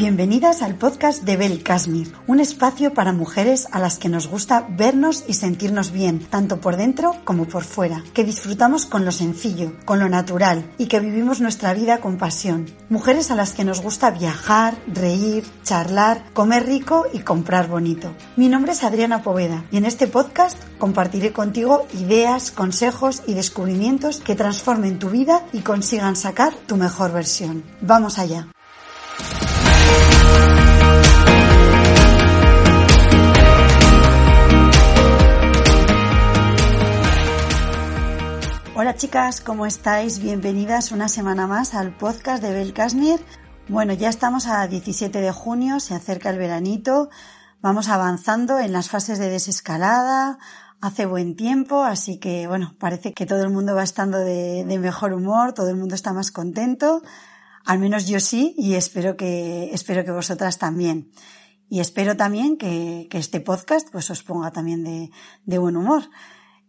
Bienvenidas al podcast de Bel Kashmir, un espacio para mujeres a las que nos gusta vernos y sentirnos bien, tanto por dentro como por fuera, que disfrutamos con lo sencillo, con lo natural y que vivimos nuestra vida con pasión. Mujeres a las que nos gusta viajar, reír, charlar, comer rico y comprar bonito. Mi nombre es Adriana Poveda y en este podcast compartiré contigo ideas, consejos y descubrimientos que transformen tu vida y consigan sacar tu mejor versión. Vamos allá. Hola chicas, ¿cómo estáis? Bienvenidas una semana más al podcast de Bel Kashmir. Bueno, ya estamos a 17 de junio, se acerca el veranito, vamos avanzando en las fases de desescalada, hace buen tiempo, así que bueno, parece que todo el mundo va estando de, de mejor humor, todo el mundo está más contento, al menos yo sí y espero que, espero que vosotras también. Y espero también que, que este podcast pues os ponga también de, de buen humor.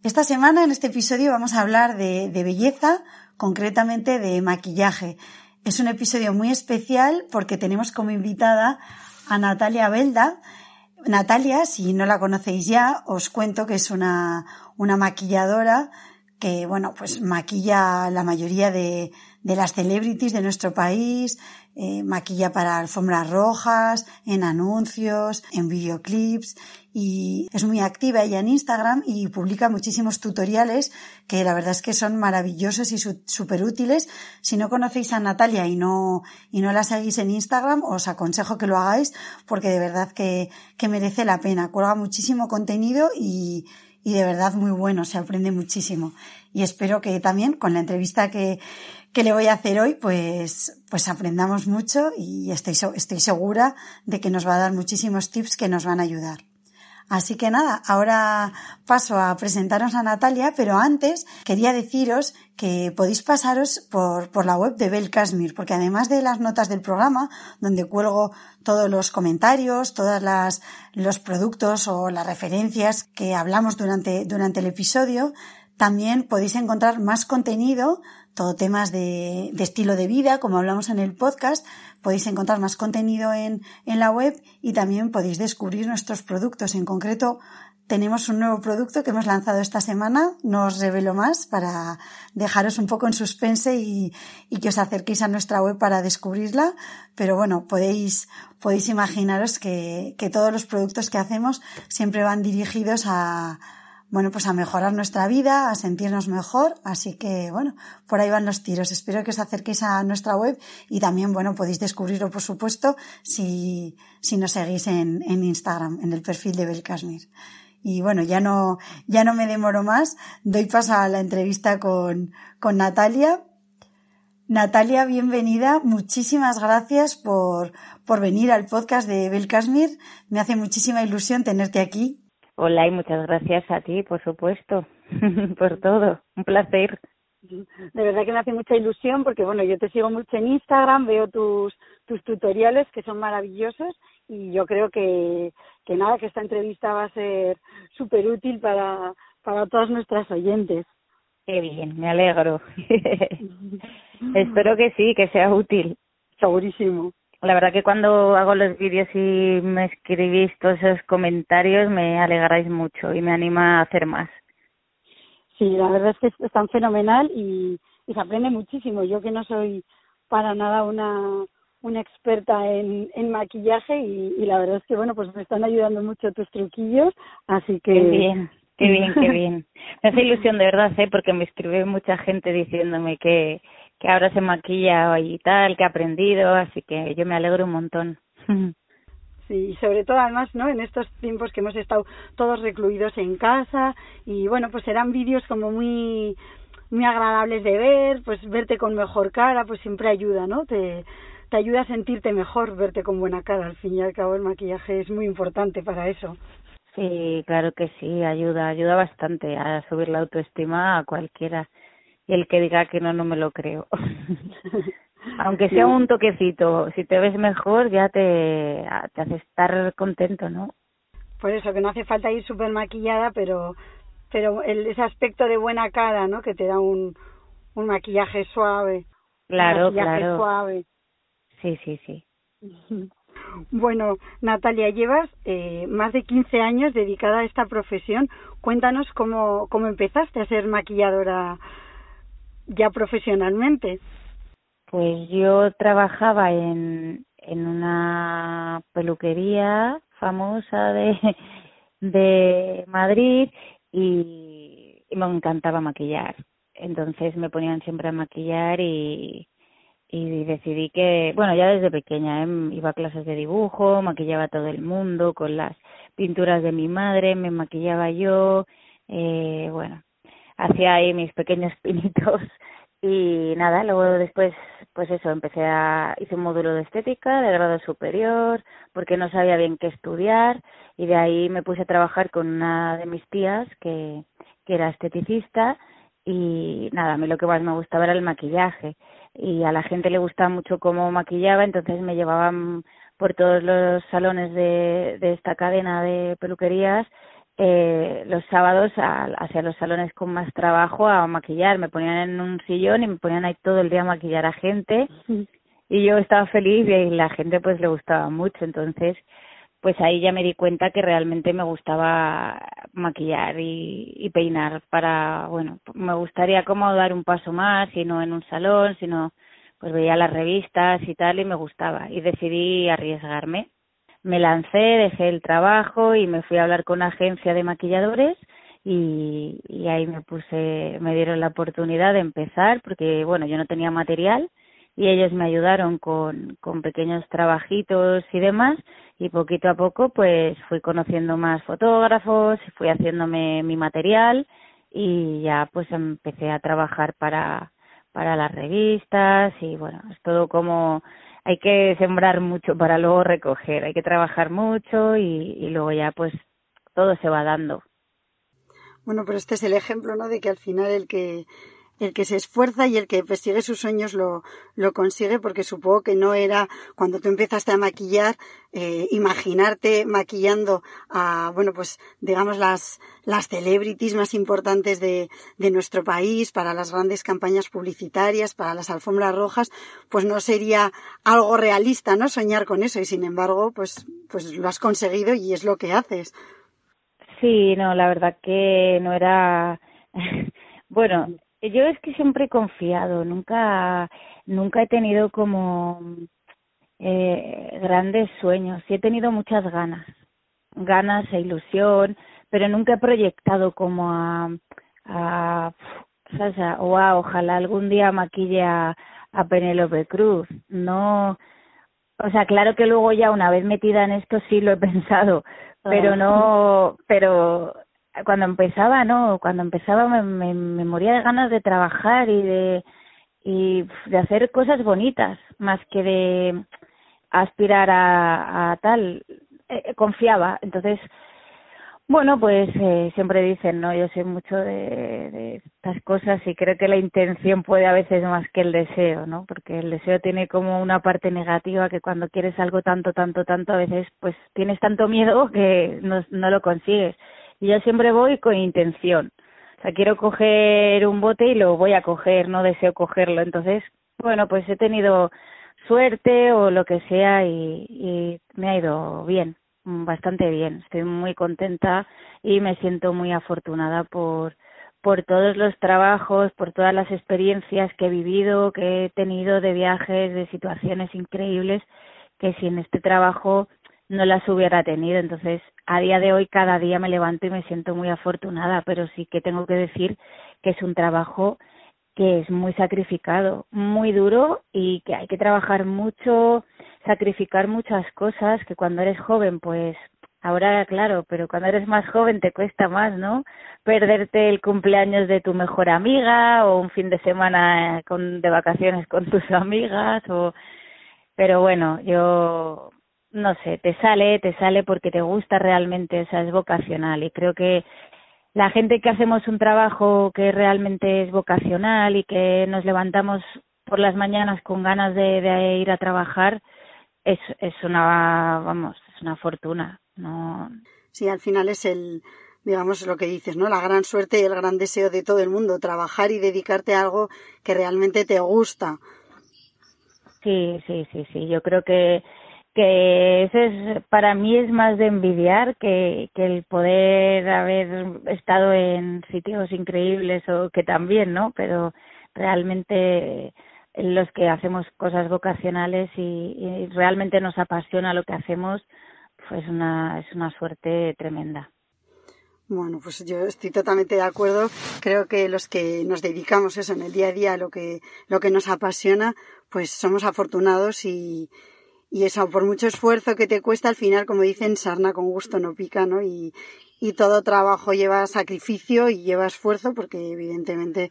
Esta semana, en este episodio, vamos a hablar de, de, belleza, concretamente de maquillaje. Es un episodio muy especial porque tenemos como invitada a Natalia Belda. Natalia, si no la conocéis ya, os cuento que es una, una maquilladora que, bueno, pues maquilla la mayoría de, de las celebrities de nuestro país, eh, maquilla para alfombras rojas, en anuncios, en videoclips y es muy activa ella en Instagram y publica muchísimos tutoriales que la verdad es que son maravillosos y súper útiles. Si no conocéis a Natalia y no, y no la seguís en Instagram, os aconsejo que lo hagáis porque de verdad que, que merece la pena. Cuelga muchísimo contenido y, y de verdad muy bueno, se aprende muchísimo. Y espero que también con la entrevista que, que le voy a hacer hoy, pues, pues aprendamos mucho y estoy, estoy segura de que nos va a dar muchísimos tips que nos van a ayudar. Así que nada, ahora paso a presentaros a Natalia, pero antes quería deciros que podéis pasaros por, por la web de Bel Kashmir, porque además de las notas del programa, donde cuelgo todos los comentarios, todos los productos o las referencias que hablamos durante, durante el episodio, también podéis encontrar más contenido, todo temas de, estilo de vida, como hablamos en el podcast. Podéis encontrar más contenido en, en la web y también podéis descubrir nuestros productos. En concreto, tenemos un nuevo producto que hemos lanzado esta semana. No os revelo más para dejaros un poco en suspense y, y, que os acerquéis a nuestra web para descubrirla. Pero bueno, podéis, podéis imaginaros que, que todos los productos que hacemos siempre van dirigidos a, bueno, pues a mejorar nuestra vida, a sentirnos mejor. Así que, bueno, por ahí van los tiros. Espero que os acerquéis a nuestra web y también, bueno, podéis descubrirlo, por supuesto, si, si nos seguís en, en Instagram, en el perfil de Belkasmir. Y bueno, ya no, ya no me demoro más. Doy paso a la entrevista con, con Natalia. Natalia, bienvenida. Muchísimas gracias por, por venir al podcast de Belkasmir. Me hace muchísima ilusión tenerte aquí. Hola y muchas gracias a ti, por supuesto, por todo. Un placer. De verdad que me hace mucha ilusión porque, bueno, yo te sigo mucho en Instagram, veo tus, tus tutoriales que son maravillosos y yo creo que, que nada, que esta entrevista va a ser súper útil para, para todas nuestras oyentes. Qué bien, me alegro. Espero que sí, que sea útil. Segurísimo la verdad que cuando hago los vídeos y me escribís todos esos comentarios me alegráis mucho y me anima a hacer más. Sí, la verdad es que es tan fenomenal y, y se aprende muchísimo. Yo que no soy para nada una una experta en, en maquillaje y, y la verdad es que bueno pues me están ayudando mucho tus truquillos así que qué bien qué bien qué bien me hace ilusión de verdad ¿eh? porque me escribe mucha gente diciéndome que que ahora se maquilla y tal, que ha aprendido, así que yo me alegro un montón. Sí, y sobre todo además, ¿no? En estos tiempos que hemos estado todos recluidos en casa y bueno, pues eran vídeos como muy muy agradables de ver, pues verte con mejor cara, pues siempre ayuda, ¿no? Te, te ayuda a sentirte mejor verte con buena cara. Al fin y al cabo el maquillaje es muy importante para eso. Sí, claro que sí, ayuda, ayuda bastante a subir la autoestima a cualquiera. Y el que diga que no, no me lo creo. Aunque sea un toquecito, si te ves mejor ya te, te hace estar contento, ¿no? Por eso, que no hace falta ir súper maquillada, pero, pero el, ese aspecto de buena cara, ¿no? Que te da un, un maquillaje suave. Claro, un maquillaje claro. suave. Sí, sí, sí. Bueno, Natalia, llevas eh, más de 15 años dedicada a esta profesión. Cuéntanos cómo, cómo empezaste a ser maquilladora ya profesionalmente. Pues yo trabajaba en, en una peluquería famosa de, de Madrid y, me encantaba maquillar. Entonces me ponían siempre a maquillar y, y decidí que, bueno, ya desde pequeña ¿eh? iba a clases de dibujo, maquillaba a todo el mundo con las pinturas de mi madre, me maquillaba yo, eh, bueno, hacía ahí mis pequeños pinitos y nada, luego después, pues eso, empecé a, hice un módulo de estética de grado superior porque no sabía bien qué estudiar y de ahí me puse a trabajar con una de mis tías que, que era esteticista y nada, a mí lo que más me gustaba era el maquillaje y a la gente le gustaba mucho cómo maquillaba, entonces me llevaban por todos los salones de, de esta cadena de peluquerías eh, los sábados a, hacia los salones con más trabajo a maquillar, me ponían en un sillón y me ponían ahí todo el día a maquillar a gente. Y yo estaba feliz y la gente pues le gustaba mucho, entonces pues ahí ya me di cuenta que realmente me gustaba maquillar y, y peinar para, bueno, me gustaría como dar un paso más, y no en un salón, sino pues veía las revistas y tal y me gustaba. Y decidí arriesgarme. Me lancé, dejé el trabajo y me fui a hablar con una agencia de maquilladores y, y ahí me puse, me dieron la oportunidad de empezar porque bueno, yo no tenía material y ellos me ayudaron con, con pequeños trabajitos y demás y poquito a poco pues fui conociendo más fotógrafos, fui haciéndome mi material y ya pues empecé a trabajar para para las revistas y bueno, es todo como hay que sembrar mucho para luego recoger, hay que trabajar mucho y, luego ya pues todo se va dando. Bueno, pero este es el ejemplo, ¿no? De que al final el que el que se esfuerza y el que persigue sus sueños lo, lo consigue, porque supongo que no era cuando tú empezaste a maquillar, eh, imaginarte maquillando a, bueno, pues digamos las, las celebrities más importantes de, de nuestro país, para las grandes campañas publicitarias, para las alfombras rojas, pues no sería algo realista, ¿no? Soñar con eso y sin embargo, pues, pues lo has conseguido y es lo que haces. Sí, no, la verdad que no era, bueno, yo es que siempre he confiado, nunca, nunca he tenido como eh, grandes sueños, sí he tenido muchas ganas, ganas e ilusión, pero nunca he proyectado como a, a ¿sabes? o a, ojalá algún día maquille a, a Penélope Cruz, no, o sea, claro que luego ya una vez metida en esto sí lo he pensado, pero no, pero cuando empezaba, no, cuando empezaba me, me, moría de ganas de trabajar y de y de hacer cosas bonitas más que de aspirar a, tal. Eh, confiaba, entonces bueno, pues eh, siempre dicen, ¿no? Yo sé mucho de, de estas cosas y creo que la intención puede a veces más que el deseo, ¿no? Porque el deseo tiene como una parte negativa que cuando quieres algo tanto, tanto, tanto, a veces pues tienes tanto miedo que no, no lo consigues yo siempre voy con intención. O sea, quiero coger un bote y lo voy a coger, no deseo cogerlo. Entonces, bueno, pues he tenido suerte o lo que sea y, me ha ido bien, bastante bien. Estoy muy contenta y me siento muy afortunada por por todos los trabajos, por todas las experiencias que he vivido, que he tenido de viajes, de situaciones increíbles, que si en este trabajo no las hubiera tenido. Entonces, a día de hoy, cada día me levanto y me siento muy afortunada, pero sí que tengo que decir que es un trabajo que es muy sacrificado, muy duro y que hay que trabajar mucho, sacrificar muchas cosas que cuando eres joven pues ahora claro, pero cuando eres más joven te cuesta más, ¿no? Perderte el cumpleaños de tu mejor amiga o un fin de semana con de vacaciones con tus amigas o pero bueno, yo no sé, te sale, te sale porque te gusta realmente, o sea, es vocacional. Y creo que la gente que hacemos un trabajo que realmente es vocacional y que nos levantamos por las mañanas con ganas de, de ir a trabajar es, es una vamos es una fortuna. No sí al final es el digamos lo que dices no la gran suerte y el gran deseo de todo el mundo trabajar y dedicarte a algo que realmente te gusta. Sí sí sí sí. Yo creo que que ese es para mí es más de envidiar que, que el poder haber estado en sitios increíbles o que también no pero realmente los que hacemos cosas vocacionales y, y realmente nos apasiona lo que hacemos pues una es una suerte tremenda bueno, pues yo estoy totalmente de acuerdo. Creo que los que nos dedicamos eso en el día a día, lo que, lo que nos apasiona, pues somos afortunados y, y eso, por mucho esfuerzo que te cuesta, al final, como dicen, sarna con gusto no pica, ¿no? Y, y todo trabajo lleva sacrificio y lleva esfuerzo, porque evidentemente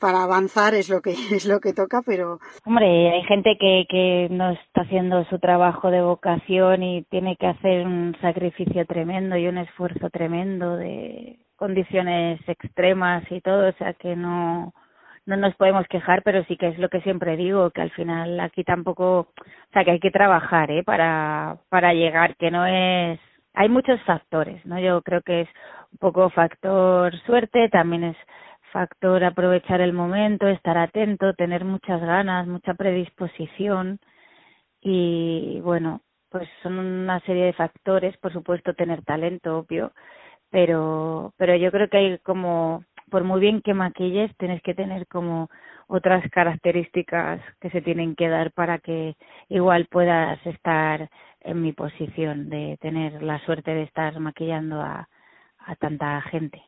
para avanzar es lo que es lo que toca, pero hombre, hay gente que que no está haciendo su trabajo de vocación y tiene que hacer un sacrificio tremendo y un esfuerzo tremendo de condiciones extremas y todo, o sea que no no nos podemos quejar, pero sí que es lo que siempre digo, que al final aquí tampoco, o sea, que hay que trabajar, ¿eh? Para, para llegar, que no es, hay muchos factores, ¿no? Yo creo que es un poco factor suerte, también es factor aprovechar el momento, estar atento, tener muchas ganas, mucha predisposición y bueno, pues son una serie de factores, por supuesto tener talento, obvio, pero pero yo creo que hay como por muy bien que maquilles, tienes que tener como otras características que se tienen que dar para que igual puedas estar en mi posición de tener la suerte de estar maquillando a, a tanta gente.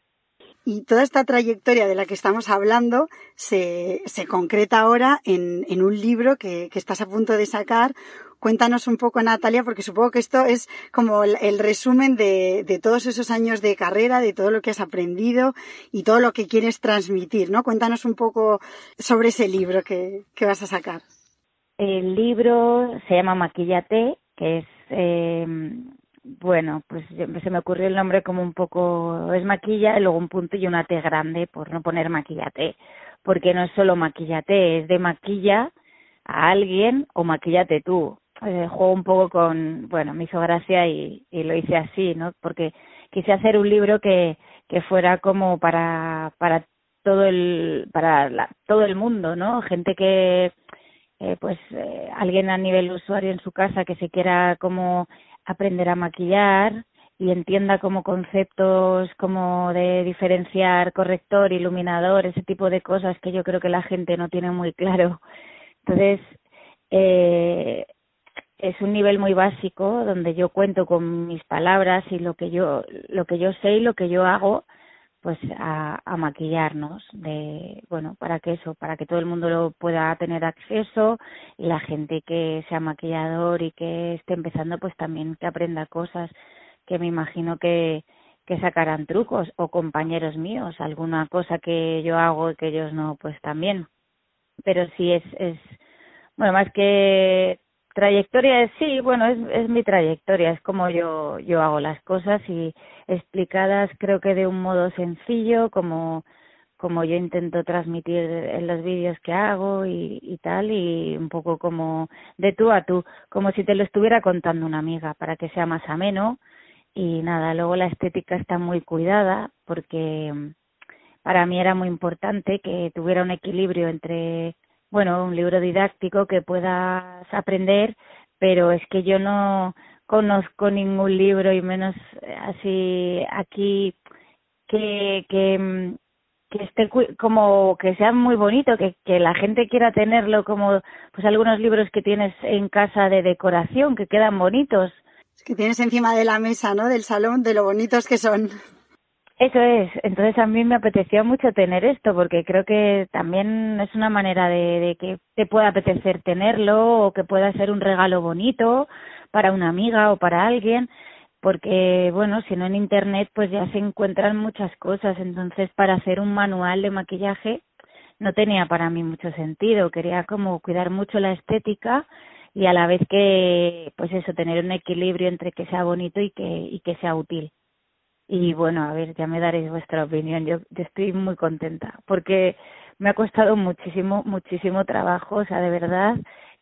Y toda esta trayectoria de la que estamos hablando se, se concreta ahora en, en un libro que, que estás a punto de sacar, Cuéntanos un poco, Natalia, porque supongo que esto es como el, resumen de, de, todos esos años de carrera, de todo lo que has aprendido y todo lo que quieres transmitir, ¿no? Cuéntanos un poco sobre ese libro que, que vas a sacar. El libro se llama Maquillate, que es, eh, bueno, pues se me ocurrió el nombre como un poco, es maquilla y luego un punto y una T grande, por no poner maquillate, porque no es solo maquillate, es de maquilla a alguien o maquillate tú eh, juego un poco con, bueno, me hizo gracia y, lo hice así, ¿no? Porque quise hacer un libro que, que fuera como para, para todo el, para la, todo el mundo, ¿no? Gente que, eh, pues, eh, alguien a nivel usuario en su casa que se quiera como aprender a maquillar y entienda como conceptos como de diferenciar corrector, iluminador, ese tipo de cosas que yo creo que la gente no tiene muy claro. Entonces, eh, es un nivel muy básico donde yo cuento con mis palabras y lo que yo lo que yo sé y lo que yo hago pues a, maquillarnos de bueno para que eso para que todo el mundo lo pueda tener acceso y la gente que sea maquillador y que esté empezando pues también que aprenda cosas que me imagino que que sacarán trucos o compañeros míos alguna cosa que yo hago y que ellos no pues también. Pero sí es es bueno más que trayectoria sí bueno es es mi trayectoria es como yo yo hago las cosas y explicadas creo que de un modo sencillo como como yo intento transmitir en los vídeos que hago y, y tal y un poco como de tú a tú como si te lo estuviera contando una amiga para que sea más ameno. Y nada luego la estética está muy cuidada porque para mí era muy importante que tuviera un equilibrio entre bueno, un libro didáctico que puedas aprender, pero es que yo no conozco ningún libro y menos así aquí que que mm, que esté como que sea muy bonito, que, que la gente quiera tenerlo como pues algunos libros que tienes en casa de decoración que quedan bonitos. que tienes encima de la mesa, ¿no? Del salón, de lo bonitos que son. Eso es, entonces a mí me apetecía mucho tener esto porque creo que también es una manera de, de, que te pueda apetecer tenerlo o que pueda ser un regalo bonito para una amiga o para alguien porque bueno, si no en internet pues ya se encuentran muchas cosas, entonces para hacer un manual de maquillaje no tenía para mí mucho sentido, quería como cuidar mucho la estética y a la vez que pues eso tener un equilibrio entre que sea bonito y que y que sea útil. Y bueno, a ver, ya me daréis vuestra opinión. Yo, estoy muy contenta porque me ha costado muchísimo, muchísimo trabajo. O sea, de verdad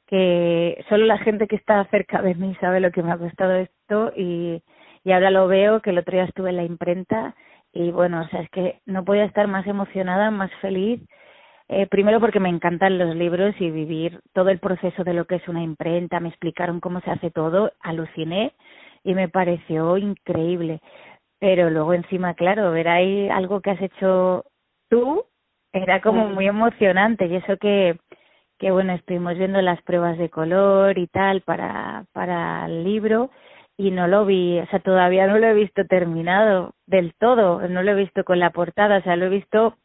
que solo la gente que está cerca de mí sabe lo que me ha costado esto y, y ahora lo veo que el otro día estuve en la imprenta y bueno, o sea, es que no podía estar más emocionada, más feliz. Eh, primero porque me encantan los libros y vivir todo el proceso de lo que es una imprenta, me explicaron cómo se hace todo, aluciné y me pareció increíble pero luego encima, claro, ver ahí algo que has hecho tú era como muy emocionante y eso que que bueno, estuvimos viendo las pruebas de color y tal para para el libro y no lo vi, o sea, todavía no lo he visto terminado del todo, no lo he visto con la portada, o sea, lo he visto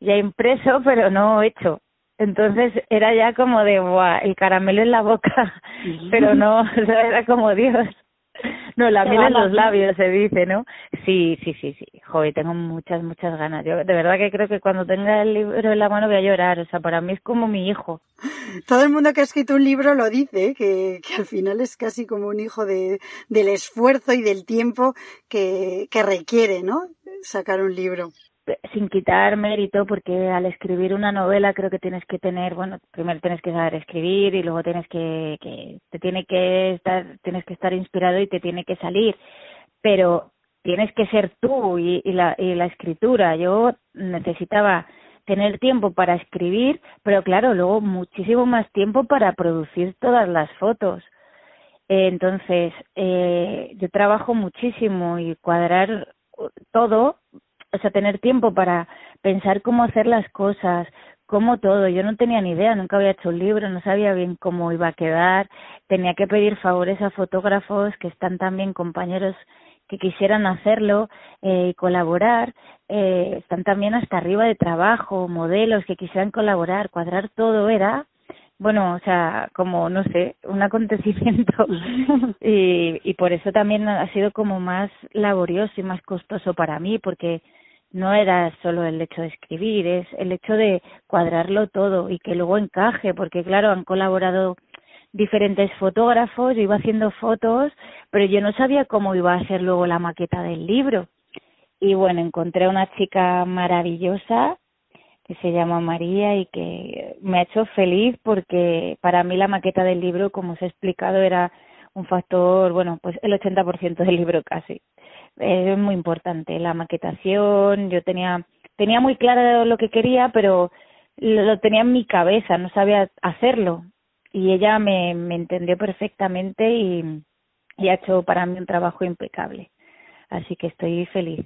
ya impreso, pero no hecho. Entonces era ya como de, ¡buah! El caramelo en la boca, pero no, era como Dios. No, la miel en los labios se dice, ¿no? Sí, sí, sí, sí. Joder, tengo muchas, muchas ganas. Yo de verdad que creo que cuando tenga el libro en la mano voy a llorar. O sea, para mí es como mi hijo. Todo el mundo que ha escrito un libro lo dice, que, que al final es casi como un hijo de, del esfuerzo y del tiempo que, que requiere, ¿no? Sacar un libro sin quitar mérito, porque al escribir una novela creo que tienes que tener, bueno, primero tienes que saber escribir y luego tienes que, que te tiene que estar, tienes que estar inspirado y te tiene que salir, pero tienes que ser tú y, la, y la escritura. Yo necesitaba tener tiempo para escribir, pero claro, luego muchísimo más tiempo para producir todas las fotos. entonces, eh, yo trabajo muchísimo y cuadrar todo o sea, tener tiempo para pensar cómo hacer las cosas, cómo todo. Yo no tenía ni idea, nunca había hecho un libro, no sabía bien cómo iba a quedar. Tenía que pedir favores a fotógrafos que están también compañeros que quisieran hacerlo eh, y colaborar. Eh, están también hasta arriba de trabajo, modelos que quisieran colaborar, cuadrar todo era bueno, o sea, como, no sé, un acontecimiento y, y por eso también ha sido como más laborioso y más costoso para mí, porque no era solo el hecho de escribir, es el hecho de cuadrarlo todo y que luego encaje, porque claro, han colaborado diferentes fotógrafos, yo iba haciendo fotos, pero yo no sabía cómo iba a ser luego la maqueta del libro. Y bueno, encontré a una chica maravillosa que se llama María y que me ha hecho feliz porque para mí la maqueta del libro, como os he explicado, era un factor, bueno, pues el 80% del libro casi. Es muy importante la maquetación, yo tenía tenía muy claro lo que quería, pero lo tenía en mi cabeza, no sabía hacerlo. Y ella me, me entendió perfectamente y, y ha hecho para mí un trabajo impecable. Así que estoy feliz.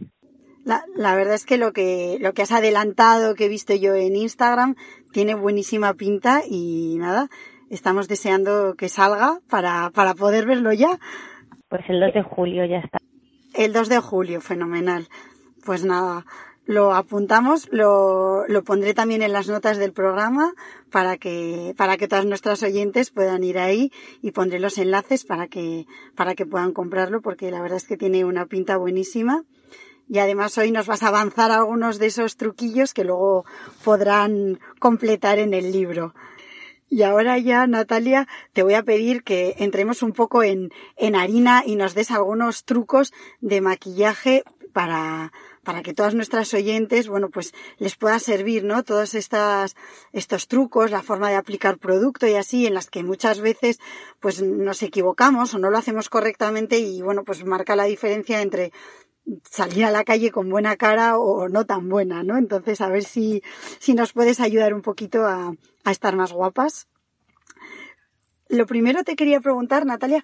La, la, verdad es que lo que lo que has adelantado que he visto yo en Instagram tiene buenísima pinta y nada, estamos deseando que salga para, para poder verlo ya. Pues el 2 de julio ya está. El 2 de julio, fenomenal. Pues nada, lo apuntamos, lo, lo pondré también en las notas del programa para que, para que todas nuestras oyentes puedan ir ahí y pondré los enlaces para que, para que puedan comprarlo porque la verdad es que tiene una pinta buenísima y además hoy nos vas a avanzar algunos de esos truquillos que luego podrán completar en el libro. Y ahora ya, Natalia, te voy a pedir que entremos un poco en, en harina y nos des algunos trucos de maquillaje para, para que todas nuestras oyentes, bueno, pues les pueda servir, ¿no? Todos estas, estos trucos, la forma de aplicar producto y así, en las que muchas veces, pues nos equivocamos o no lo hacemos correctamente y, bueno, pues marca la diferencia entre salir a la calle con buena cara o no tan buena, ¿no? Entonces, a ver si, si nos puedes ayudar un poquito a, a estar más guapas. Lo primero te quería preguntar, Natalia,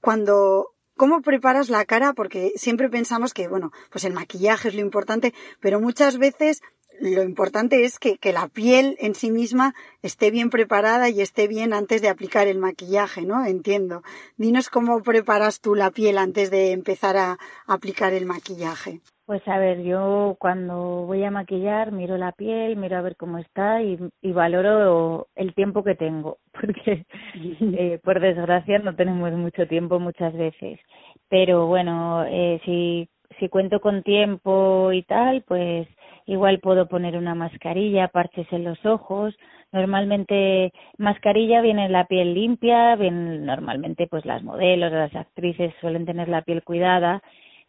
cuando, ¿Cómo preparas la cara? Porque siempre pensamos que, bueno, pues el maquillaje es lo importante, pero muchas veces lo importante es que, que, la piel en sí misma esté bien preparada y esté bien antes de aplicar el maquillaje, ¿no? Entiendo. Dinos cómo preparas tú la piel antes de empezar a aplicar el maquillaje. Pues a ver, yo cuando voy a maquillar miro la piel, miro a ver cómo está y, y valoro el tiempo que tengo, porque eh, por desgracia no tenemos mucho tiempo muchas veces. Pero bueno, eh, si, si cuento con tiempo y tal, pues igual puedo poner una mascarilla, parches en los ojos. Normalmente mascarilla viene en la piel limpia, bien normalmente pues las modelos, las actrices suelen tener la piel cuidada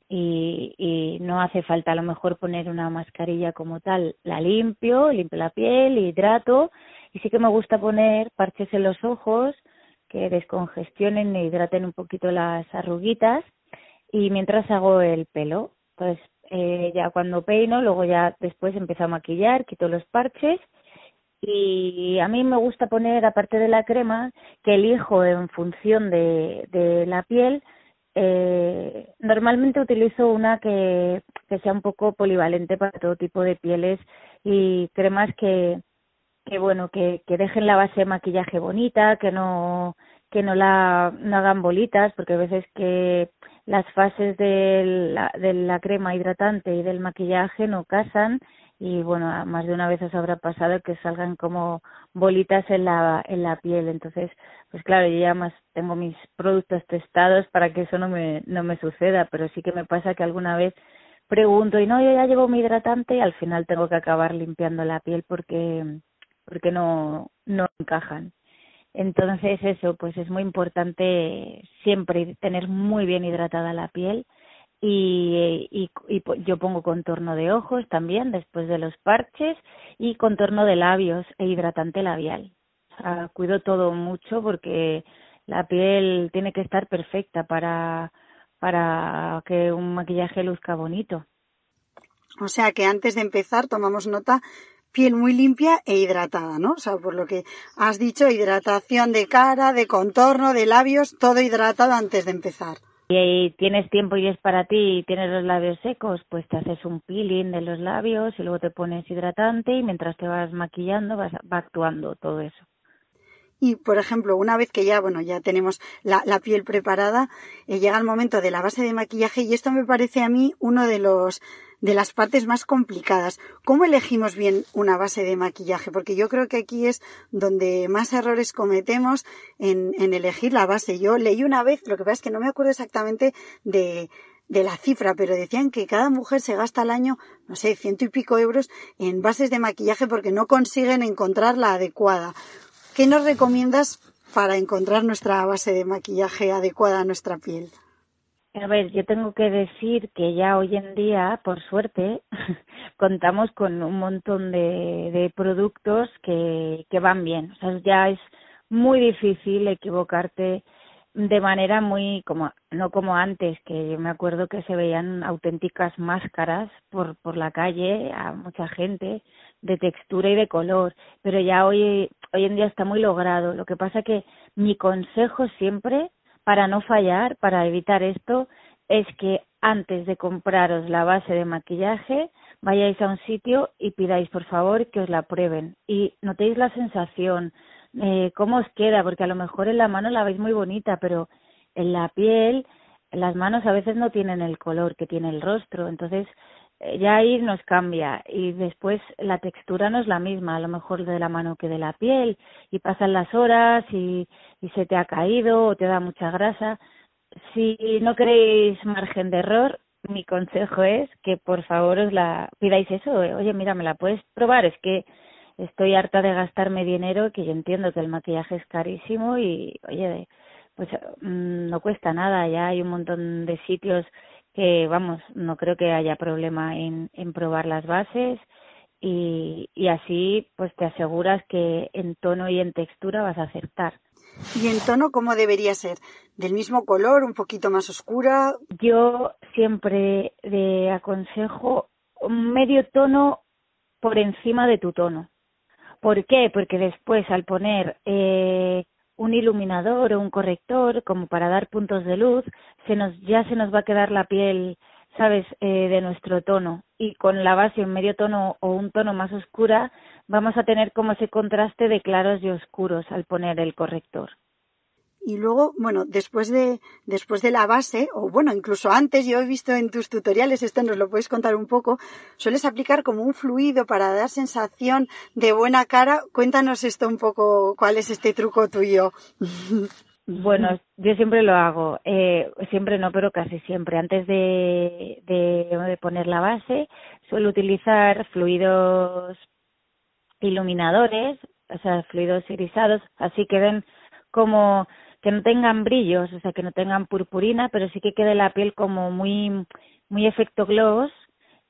y, y no hace falta a lo mejor poner una mascarilla como tal. La limpio, limpio la piel, hidrato y sí que me gusta poner parches en los ojos que descongestionen e hidraten un poquito las arruguitas y mientras hago el pelo, pues eh, ya cuando peino, luego ya después empiezo a maquillar, quito los parches. Y a mí me gusta poner aparte de la crema que elijo en función de, la piel eh, normalmente utilizo una que, que sea un poco polivalente para todo tipo de pieles y cremas que, que bueno, que, que dejen la base de maquillaje bonita, que no, que no la no hagan bolitas, porque a veces que las fases de la, de la crema hidratante y del maquillaje no casan y bueno, más de una vez os habrá pasado que salgan como bolitas en la, en la piel. Entonces, pues claro, yo ya más tengo mis productos testados para que eso no me, no me suceda, pero sí que me pasa que alguna vez pregunto y no, yo ya llevo mi hidratante y al final tengo que acabar limpiando la piel porque, porque no, no encajan. Entonces eso, pues es muy importante siempre tener muy bien hidratada la piel y, y, y, yo pongo contorno de ojos también después de los parches y contorno de labios e hidratante labial. O sea, cuido todo mucho porque la piel tiene que estar perfecta para, para que un maquillaje luzca bonito. O sea que antes de empezar tomamos nota piel muy limpia e hidratada, ¿no? O sea, por lo que has dicho, hidratación de cara, de contorno, de labios, todo hidratado antes de empezar y tienes tiempo y es para ti y tienes los labios secos, pues te haces un peeling de los labios y luego te pones hidratante y mientras te vas maquillando vas, va actuando todo eso. Y, por ejemplo, una vez que ya, bueno, ya tenemos la, la piel preparada, eh, llega el momento de la base de maquillaje y esto me parece a mí uno de los de las partes más complicadas. ¿Cómo elegimos bien una base de maquillaje? Porque yo creo que aquí es donde más errores cometemos en, en elegir la base. Yo leí una vez, lo que pasa es que no me acuerdo exactamente de, de la cifra, pero decían que cada mujer se gasta al año, no sé, ciento y pico euros en bases de maquillaje porque no consiguen encontrar la adecuada. ¿Qué nos recomiendas para encontrar nuestra base de maquillaje adecuada a nuestra piel? A ver, yo tengo que decir que ya hoy en día, por suerte, contamos con un montón de, de productos que, que van bien. O sea, ya es muy difícil equivocarte de manera muy como no como antes que yo me acuerdo que se veían auténticas máscaras por por la calle a mucha gente de textura y de color pero ya hoy hoy en día está muy logrado lo que pasa que mi consejo siempre para no fallar, para evitar esto, es que antes de compraros la base de maquillaje, vayáis a un sitio y pidáis por favor que os la prueben. Y notéis la sensación, eh, cómo os queda, porque a lo mejor en la mano la veis muy bonita, pero en la piel, las manos a veces no tienen el color que tiene el rostro, entonces ya ahí nos cambia y después la textura no es la misma, a lo mejor de la mano que de la piel y pasan las horas y, y se te ha caído o te da mucha grasa. Si no queréis margen de error, mi consejo es que por favor os la pidáis eso, oye mira, me la puedes probar, es que estoy harta de gastarme dinero, que yo entiendo que el maquillaje es carísimo y oye, pues mm, no cuesta nada, ya hay un montón de sitios que vamos, no creo que haya problema en, en probar las bases y, y así pues te aseguras que en tono y en textura vas a acertar. ¿Y en tono cómo debería ser? ¿Del mismo color, un poquito más oscura? Yo siempre le aconsejo medio tono por encima de tu tono. ¿Por qué? Porque después al poner eh, un iluminador o un corrector como para dar puntos de luz, se nos ya se nos va a quedar la piel ¿sabes? Eh, de nuestro tono. Y con la base en medio tono o un tono más oscura, vamos a tener como ese contraste de claros y oscuros al poner el corrector. Y luego, bueno, después de, después de la base, o bueno, incluso antes, yo he visto en tus tutoriales, esto nos lo puedes contar un poco, sueles aplicar como un fluido para dar sensación de buena cara. Cuéntanos esto un poco, cuál es este truco tuyo. Bueno, yo siempre lo hago, eh, siempre no, pero casi siempre. Antes de, de, poner la base, suelo utilizar fluidos iluminadores, o sea, fluidos irisados, así que ven como que no tengan brillos, o sea, que no tengan purpurina, pero sí que quede la piel como muy, muy efecto gloss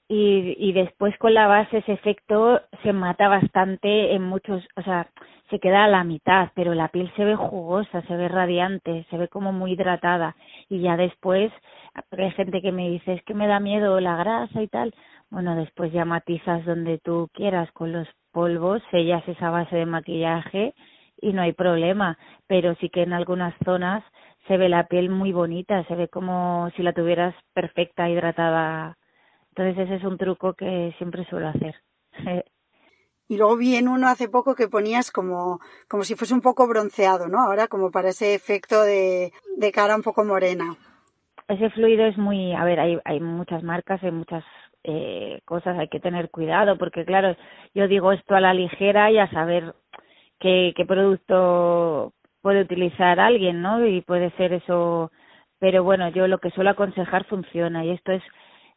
y, y después con la base ese efecto se mata bastante en muchos, o sea, se queda a la mitad, pero la piel se ve jugosa, se ve radiante, se ve como muy hidratada. Y ya después hay gente que me dice es que me da miedo la grasa y tal, bueno, después ya matizas donde tú quieras con los polvos, sellas esa base de maquillaje y no hay problema, pero sí que en algunas zonas se ve la piel muy bonita, se ve como si la tuvieras perfecta, hidratada. Entonces ese es un truco que siempre suelo hacer. Y luego vi en uno hace poco que ponías como, como si fuese un poco bronceado, ¿no? Ahora como para ese efecto de, de cara un poco morena. Ese fluido es muy, a ver, hay, hay muchas marcas, hay muchas eh, cosas, hay que tener cuidado, porque claro, yo digo esto a la ligera y a saber qué, qué producto puede utilizar alguien, ¿no? Y puede ser eso, pero bueno, yo lo que suelo aconsejar funciona y esto es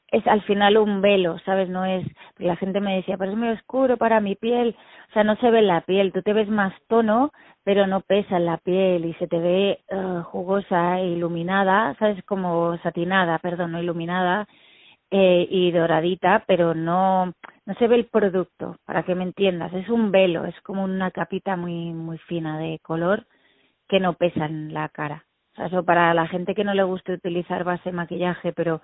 es al final un velo, ¿sabes? No es, la gente me decía, pero es muy oscuro para mi piel, o sea, no se ve la piel, tú te ves más tono, pero no pesa en la piel y se te ve uh, jugosa e iluminada, ¿sabes? Como satinada, perdón, no iluminada eh, y doradita, pero no, no se ve el producto, para que me entiendas, es un velo, es como una capita muy, muy fina de color que no pesa en la cara. O sea, eso para la gente que no le guste utilizar base maquillaje, pero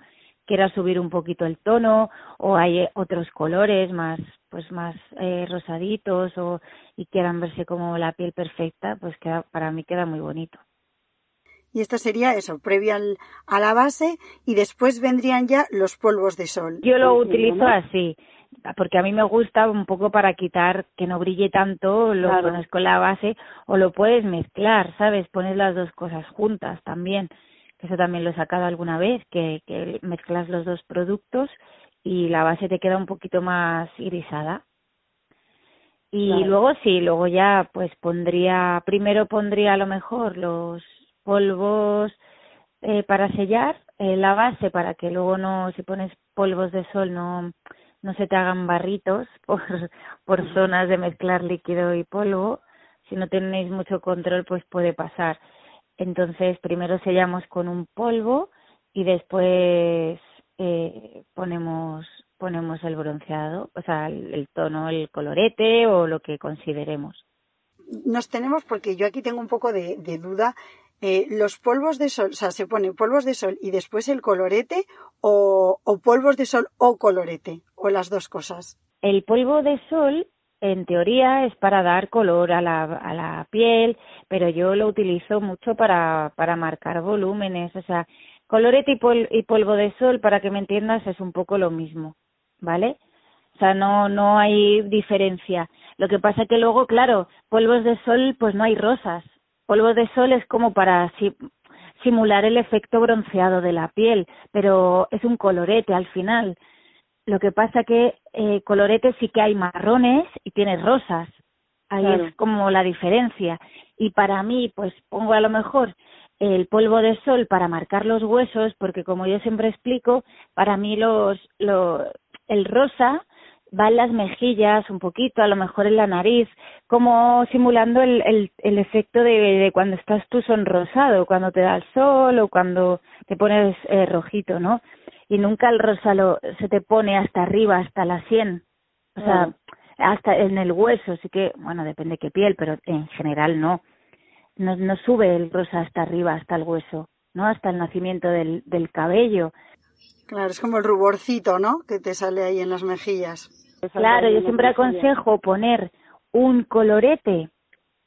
quiera subir un poquito el tono o hay otros colores más pues más eh, rosaditos o y quieran verse como la piel perfecta pues queda para mí queda muy bonito y esto sería eso previo al, a la base y después vendrían ya los polvos de sol. Yo lo utilizo así porque a mí me gusta un poco para quitar que no brille tanto lo pones con la base o lo puedes mezclar sabes pones las dos cosas juntas también eso también lo he sacado alguna vez, que, que mezclas los dos productos y la base te queda un poquito más irisada. Y luego sí, luego ya pues pondría, primero pondría a lo mejor los polvos eh, para sellar eh, la base para que luego no, si pones polvos de sol no, no se te hagan barritos por, por zonas de mezclar líquido y polvo. Si no tenéis mucho control pues puede pasar. Entonces, primero sellamos con un polvo y después eh, ponemos ponemos el bronceado, o sea, el, tono, el colorete o lo que consideremos. Nos tenemos, porque yo aquí tengo un poco de, duda, eh, los polvos de sol, o sea, se pone polvos de sol y después el colorete o, o polvos de sol o colorete, o las dos cosas. El polvo de sol en teoría es para dar color a la, a la piel, pero yo lo utilizo mucho para, para marcar volúmenes, o sea, colorete y, y polvo de sol, para que me entiendas, es un poco lo mismo, ¿vale? O sea, no, no hay diferencia. Lo que pasa que luego, claro, polvos de sol, pues no hay rosas. Polvo de sol es como para simular el efecto bronceado de la piel, pero es un colorete al final. Lo que pasa que eh, coloretes sí que hay marrones y tienes rosas. Ahí es como la diferencia. Y para mí, pues pongo a lo mejor el polvo de sol para marcar los huesos, porque como yo siempre explico, para mí los, lo, el rosa va en las mejillas un poquito, a lo mejor en la nariz, como simulando el, el, el efecto de, de, cuando estás tú sonrosado, cuando te da el sol o cuando te pones eh, rojito, ¿no? y nunca el rosa se te pone hasta arriba, hasta la sien, o sea, hasta en el hueso, sí que, bueno, depende qué piel, pero en general no. no. No sube el rosa hasta arriba, hasta el hueso, ¿no? Hasta el nacimiento del, del cabello. Claro, es como el ruborcito, ¿no? Que te sale ahí en las mejillas. Claro, yo siempre aconsejo poner un colorete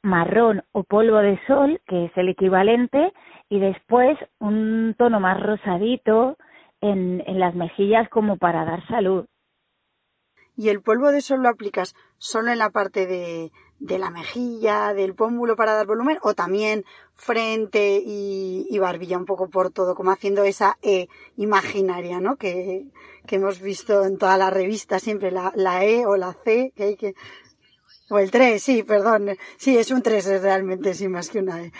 marrón o polvo de sol, que es el equivalente, y después un tono más rosadito, en, en las mejillas como para dar salud. ¿Y el polvo de sol lo aplicas solo en la parte de, de la mejilla, del pómulo para dar volumen, o también frente y, barbilla, un poco por todo, como haciendo esa E imaginaria, ¿no? Que, que hemos visto en toda la revista siempre, la, la E o la C, que hay que... O el 3, sí, perdón. Sí, es un 3 realmente, sí, más que una E.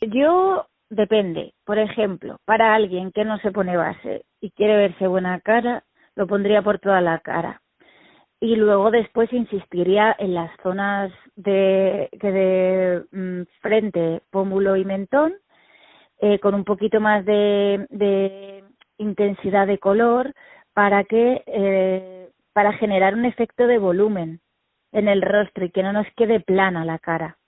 Yo, depende. Por ejemplo, para alguien que no se pone base y quiere verse buena cara, lo pondría por toda la cara y luego después insistiría en las zonas de, de mm, frente, pómulo y mentón, eh, con un poquito más de, de intensidad de color para que eh, para generar un efecto de volumen en el rostro y que no nos quede plana la cara.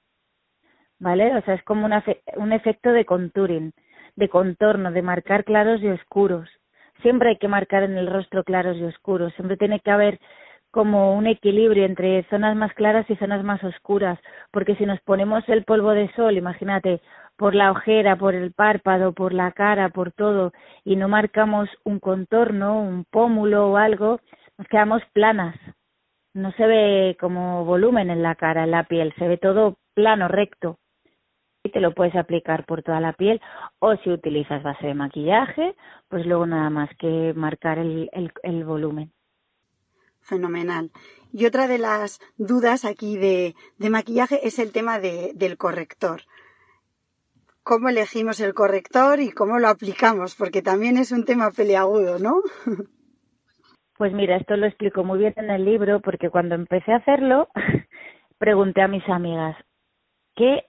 ¿Vale? O sea, es como una un efecto de contouring, de contorno, de marcar claros y oscuros. Siempre hay que marcar en el rostro claros y oscuros, siempre tiene que haber como un equilibrio entre zonas más claras y zonas más oscuras, porque si nos ponemos el polvo de sol, imagínate, por la ojera, por el párpado, por la cara, por todo, y no marcamos un contorno, un pómulo o algo, nos quedamos planas. No se ve como volumen en la cara, en la piel, se ve todo plano, recto. Y te lo puedes aplicar por toda la piel, o si utilizas base de maquillaje, pues luego nada más que marcar el, el, el volumen fenomenal. Y otra de las dudas aquí de, de maquillaje es el tema de, del corrector. ¿Cómo elegimos el corrector y cómo lo aplicamos? Porque también es un tema peleagudo, ¿no? Pues mira, esto lo explico muy bien en el libro porque cuando empecé a hacerlo pregunté a mis amigas, ¿qué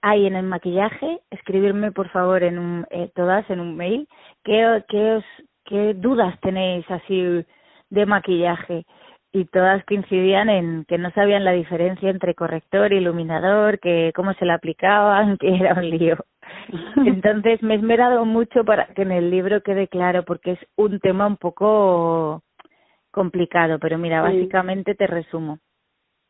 hay en el maquillaje? Escribirme por favor en un, eh, todas en un mail, ¿qué, qué, os, ¿qué dudas tenéis así de maquillaje? Y todas coincidían en que no sabían la diferencia entre corrector iluminador, que cómo se le aplicaban, que era un lío. Entonces me he esmerado mucho para que en el libro quede claro, porque es un tema un poco complicado, pero mira, básicamente te resumo.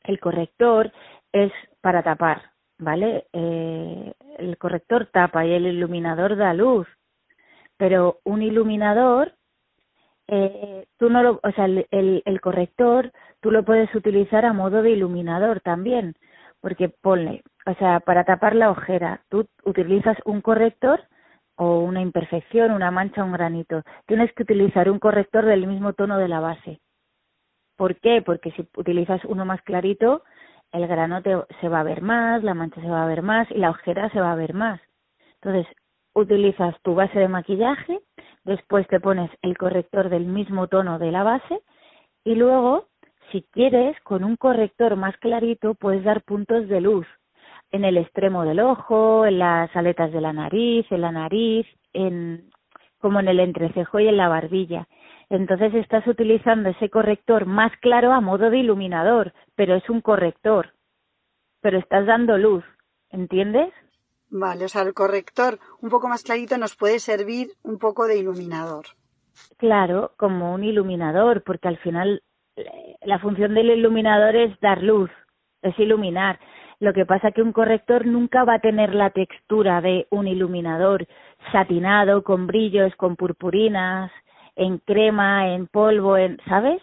El corrector es para tapar, ¿vale? Eh, el corrector tapa y el iluminador da luz, pero un iluminador eh, tú no lo, o sea, el, el, corrector tú lo puedes utilizar a modo de iluminador también, porque ponle, o sea, para tapar la ojera, tú utilizas un corrector o una imperfección, una mancha, un granito. Tienes que utilizar un corrector del mismo tono de la base. ¿Por qué? Porque si utilizas uno más clarito, el grano se va a ver más, la mancha se va a ver más y la ojera se va a ver más. Entonces, utilizas tu base de maquillaje, después te pones el corrector del mismo tono de la base y luego, si quieres, con un corrector más clarito puedes dar puntos de luz en el extremo del ojo, en las aletas de la nariz, en la nariz, en como en el entrecejo y en la barbilla. Entonces estás utilizando ese corrector más claro a modo de iluminador, pero es un corrector. Pero estás dando luz, ¿entiendes? Vale, o sea, el corrector un poco más clarito nos puede servir un poco de iluminador. Claro, como un iluminador, porque al final eh, la función del iluminador es dar luz, es iluminar. Lo que pasa que un corrector nunca va a tener la textura de un iluminador satinado, con brillos, con purpurinas, en crema, en polvo, en, ¿sabes?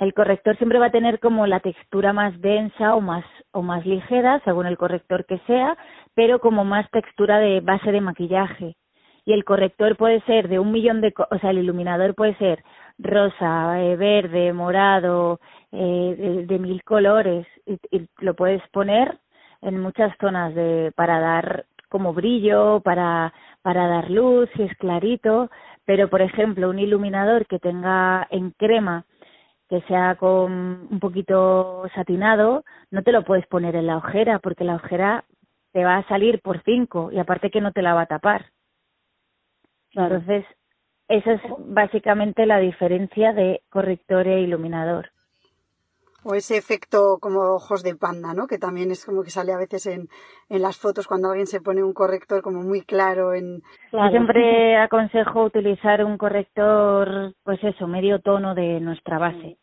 El corrector siempre va a tener como la textura más densa o más o más ligera, según el corrector que sea, pero como más textura de base de maquillaje. Y el corrector puede ser de un millón de, o sea, el iluminador puede ser rosa, eh, verde, morado, eh, de, mil colores y, y, lo puedes poner en muchas zonas de para dar como brillo, para para dar luz, si es clarito, pero por ejemplo un iluminador que tenga en crema que sea con un poquito satinado, no te lo puedes poner en la ojera porque la ojera te va a salir por cinco y aparte que no te la va a tapar. Entonces, esa es básicamente la diferencia de corrector e iluminador. O ese efecto como ojos de panda, ¿no? Que también es como que sale a veces en, en las fotos cuando alguien se pone un corrector como muy claro en... Yo siempre aconsejo utilizar un corrector, pues eso, medio tono de nuestra base.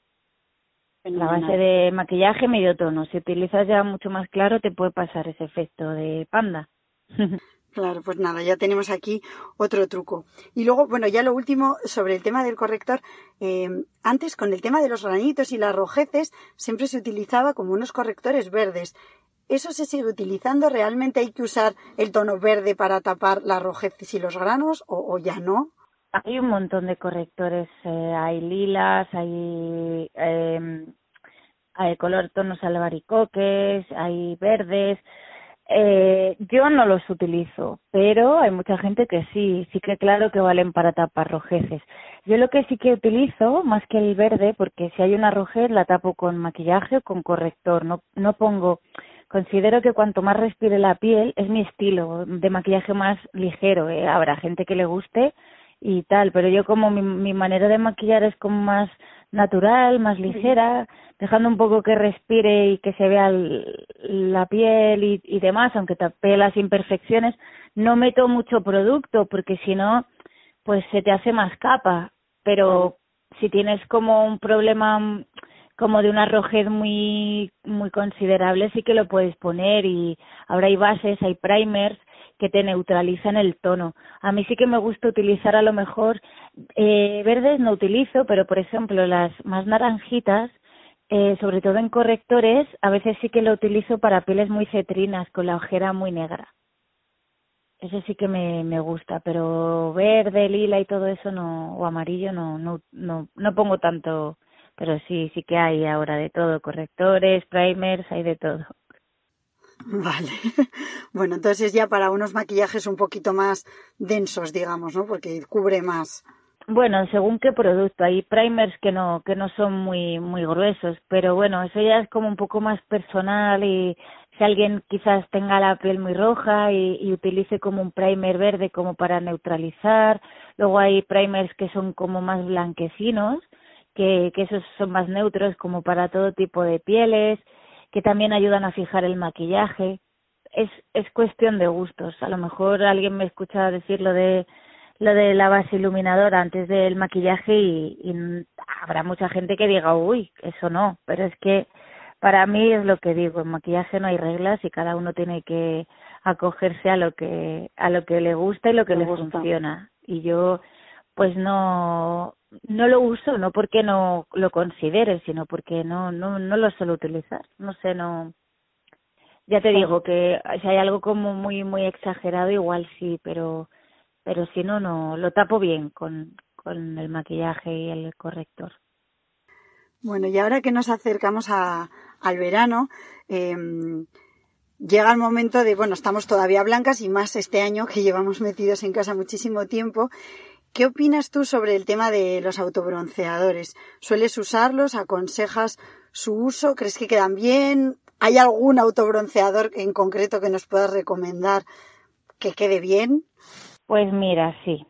La base de maquillaje medio tono. Si utilizas ya mucho más claro te puede pasar ese efecto de panda. Claro, pues nada, ya tenemos aquí otro truco. Y luego, bueno, ya lo último sobre el tema del corrector. Eh, antes, con el tema de los granitos y las rojeces, siempre se utilizaba como unos correctores verdes. ¿Eso se sigue utilizando? ¿Realmente hay que usar el tono verde para tapar las rojeces y los granos o, ya no? Hay un montón de correctores. Eh, hay lilas, eh, hay color tonos albaricoques, hay verdes. Eh, yo no los utilizo, pero hay mucha gente que sí, sí que claro que valen para tapar rojeces. Yo lo que sí que utilizo, más que el verde, porque si hay una rojez la tapo con maquillaje o con corrector, no, no pongo, considero que cuanto más respire la piel, es mi estilo de maquillaje más ligero, ¿eh? habrá gente que le guste y tal, pero yo como mi, mi manera de maquillar es como más natural, más ligera, dejando un poco que respire y que se vea la piel y, y demás, aunque tape las imperfecciones, no meto mucho producto porque si no, pues se te hace más capa, pero si tienes como un problema como de una rojez muy muy considerable sí que lo puedes poner y ahora hay bases, hay primers que te neutralizan el tono. A mí sí que me gusta utilizar a lo mejor eh, verdes no utilizo, pero por ejemplo las más naranjitas, eh, sobre todo en correctores, a veces sí que lo utilizo para pieles muy cetrinas con la ojera muy negra. Eso sí que me, me gusta, pero verde, lila y todo eso no, o amarillo no, no, no, no pongo tanto, pero sí, sí que hay ahora de todo, correctores, primers, hay de todo. Vale. Bueno, entonces ya para unos maquillajes un poquito más densos, digamos, ¿no? Porque cubre más. Bueno, según qué producto. Hay primers que no que no son muy muy gruesos, pero bueno, eso ya es como un poco más personal y si alguien quizás tenga la piel muy roja y, y utilice como un primer verde como para neutralizar. Luego hay primers que son como más blanquecinos, que, que esos son más neutros como para todo tipo de pieles que también ayudan a fijar el maquillaje. Es, es cuestión de gustos. A lo mejor alguien me escucha decir lo de lo de la base iluminadora antes del maquillaje y, y habrá mucha gente que diga, uy, eso no, pero es que para mí es lo que digo, en maquillaje no hay reglas y cada uno tiene que acogerse a lo que a lo que le gusta y lo que le funciona. Y yo pues no no lo uso no porque no lo considere sino porque no no no lo suelo utilizar. No sé no ya te digo que si hay algo como muy muy exagerado igual sí pero pero si no no lo tapo bien con con el maquillaje y el corrector. Bueno y ahora que nos acercamos a al verano eh, llega el momento de bueno estamos todavía blancas y más este año que llevamos metidos en casa muchísimo tiempo ¿Qué opinas tú sobre el tema de los autobronceadores? ¿Sueles usarlos? ¿Aconsejas su uso? ¿Crees que quedan bien? ¿Hay algún autobronceador en concreto que nos puedas recomendar que quede bien? Pues mira, sí.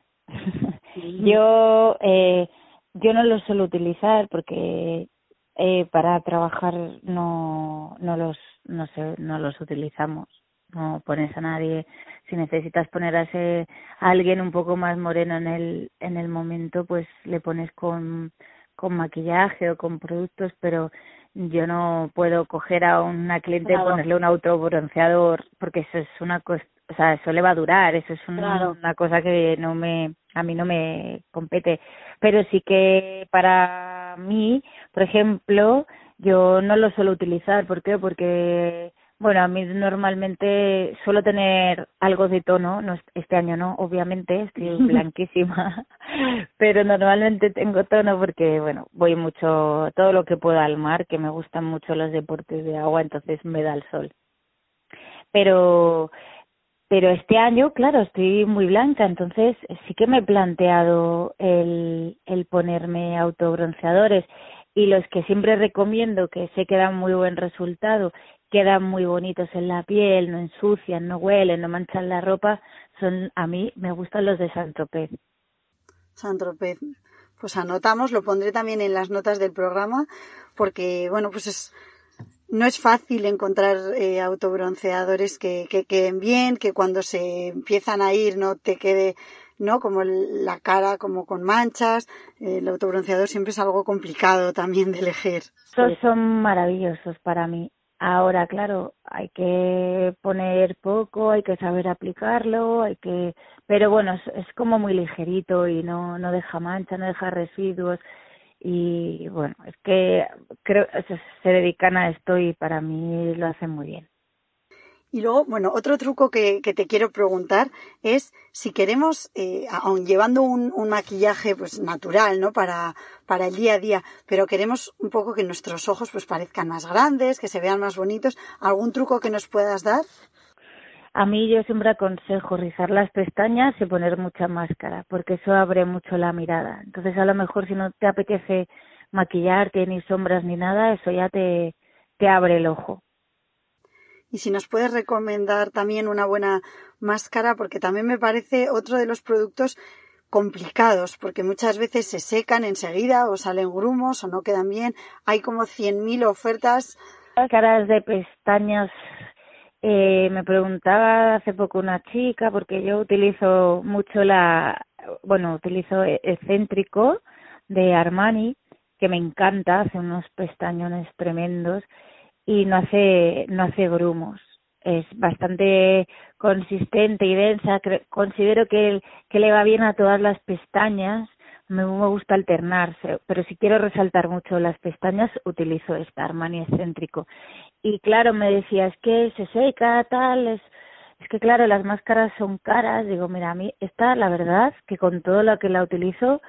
yo eh, yo no los suelo utilizar porque eh, para trabajar no no los no sé, no los utilizamos no pones a nadie. Si necesitas poner a, ese, alguien un poco más moreno en el en el momento pues le pones con con maquillaje o con productos pero yo no puedo coger a una cliente y ponerle un autobronceador porque eso es una cosa o sea eso le va a durar eso es una cosa que no me a mí no me compete. Pero sí que para mí por ejemplo yo no lo suelo utilizar. ¿por qué? porque bueno, a mí normalmente suelo tener algo de tono, no este año no, obviamente, estoy blanquísima, pero normalmente tengo tono porque, bueno, voy mucho, todo lo que puedo al mar, que me gustan mucho los deportes de agua, entonces me da el sol. Pero, pero este año, claro, estoy muy blanca, entonces sí que me he planteado el, el ponerme autobronceadores y los que siempre recomiendo que sé que dan muy buen resultado quedan muy bonitos en la piel, no ensucian, no huelen, no manchan la ropa, son a mí me gustan los de San Tropez. San Tropez. Pues anotamos, lo pondré también en las notas del programa, porque bueno, pues es no es fácil encontrar eh, autobronceadores que, que queden bien, que cuando se empiezan a ir no te quede ¿no? Como la cara como con manchas. El autobronceador siempre es algo complicado también de elegir. Estos son maravillosos para mí Ahora, claro, hay que poner poco, hay que saber aplicarlo, hay que, pero bueno, es, como muy ligerito y no, no deja mancha, no deja residuos y bueno, es que creo se, se dedican a esto y para mí lo hacen muy bien. Y luego, bueno, otro truco que, te quiero preguntar es si queremos, eh, aun llevando un, un, maquillaje pues natural, ¿no? Para, para el día a día, pero queremos un poco que nuestros ojos pues parezcan más grandes, que se vean más bonitos. ¿Algún truco que nos puedas dar? A mí yo siempre aconsejo rizar las pestañas y poner mucha máscara, porque eso abre mucho la mirada. Entonces a lo mejor si no te apetece maquillarte ni sombras ni nada, eso ya te, te abre el ojo y si nos puedes recomendar también una buena máscara, porque también me parece otro de los productos complicados, porque muchas veces se secan enseguida o salen grumos o no quedan bien. Hay como 100.000 ofertas. Caras de pestañas. Eh, me preguntaba hace poco una chica, porque yo utilizo mucho la, bueno, utilizo excéntrico de Armani, que me encanta, hace unos pestañones tremendos y no hace, no hace grumos. Es bastante consistente y densa. Considero que, que le va bien a todas las pestañas. Me, gusta alternarse, pero si quiero resaltar mucho las pestañas, utilizo esta Armani excéntrico. Y claro, me decía, es que se seca, tal, es, es que claro, las máscaras son caras. Digo, mira, a mí esta, la verdad, que con todo lo que la utilizo,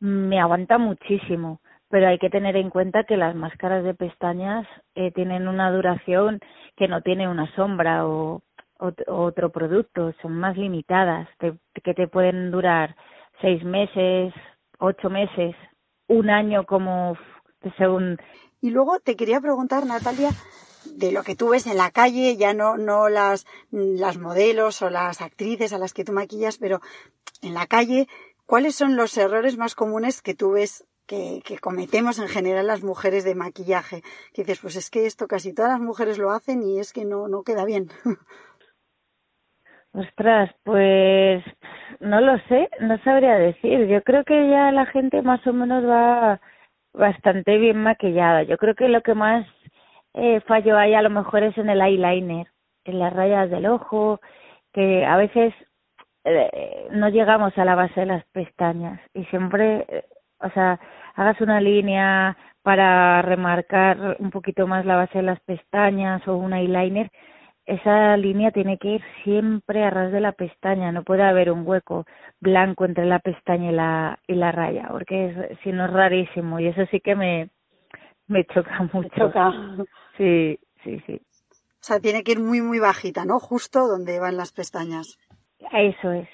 me aguanta muchísimo pero hay que tener en cuenta que las máscaras de pestañas eh, tienen una duración que no tiene una sombra o, otro producto, son más limitadas, que te pueden durar seis meses, ocho meses, un año como según. Y luego te quería preguntar, Natalia, de lo que tú ves en la calle, ya no, no las, las modelos o las actrices a las que tú maquillas, pero en la calle, ¿cuáles son los errores más comunes que tú ves que, cometemos en general las mujeres de maquillaje. Que dices, pues es que esto casi todas las mujeres lo hacen y es que no, no queda bien. Ostras, pues no lo sé, no sabría decir. Yo creo que ya la gente más o menos va bastante bien maquillada. Yo creo que lo que más eh, fallo hay a lo mejor es en el eyeliner, en las rayas del ojo, que a veces eh, no llegamos a la base de las pestañas y siempre eh, o sea, hagas una línea para remarcar un poquito más la base de las pestañas o un eyeliner, esa línea tiene que ir siempre a ras de la pestaña, no puede haber un hueco blanco entre la pestaña y la, y la raya, porque es, si no es rarísimo y eso sí que me, me choca mucho. choca. Sí, sí, sí. O sea, tiene que ir muy, muy bajita, ¿no? Justo donde van las pestañas. Eso es,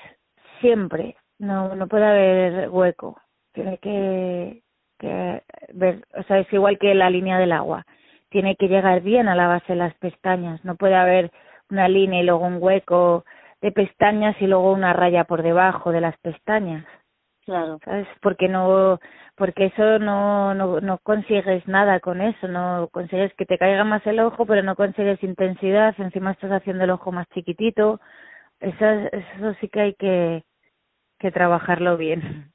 siempre. No, no puede haber hueco tiene que, que ver, o sea, es igual que la línea del agua, tiene que llegar bien a la base de las pestañas, no puede haber una línea y luego un hueco de pestañas y luego una raya por debajo de las pestañas. Claro. ¿Sabes? Porque no, porque eso no, no, no consigues nada con eso, no consigues que te caiga más el ojo, pero no consigues intensidad, encima estás haciendo el ojo más chiquitito. Eso, eso sí que hay que, que trabajarlo bien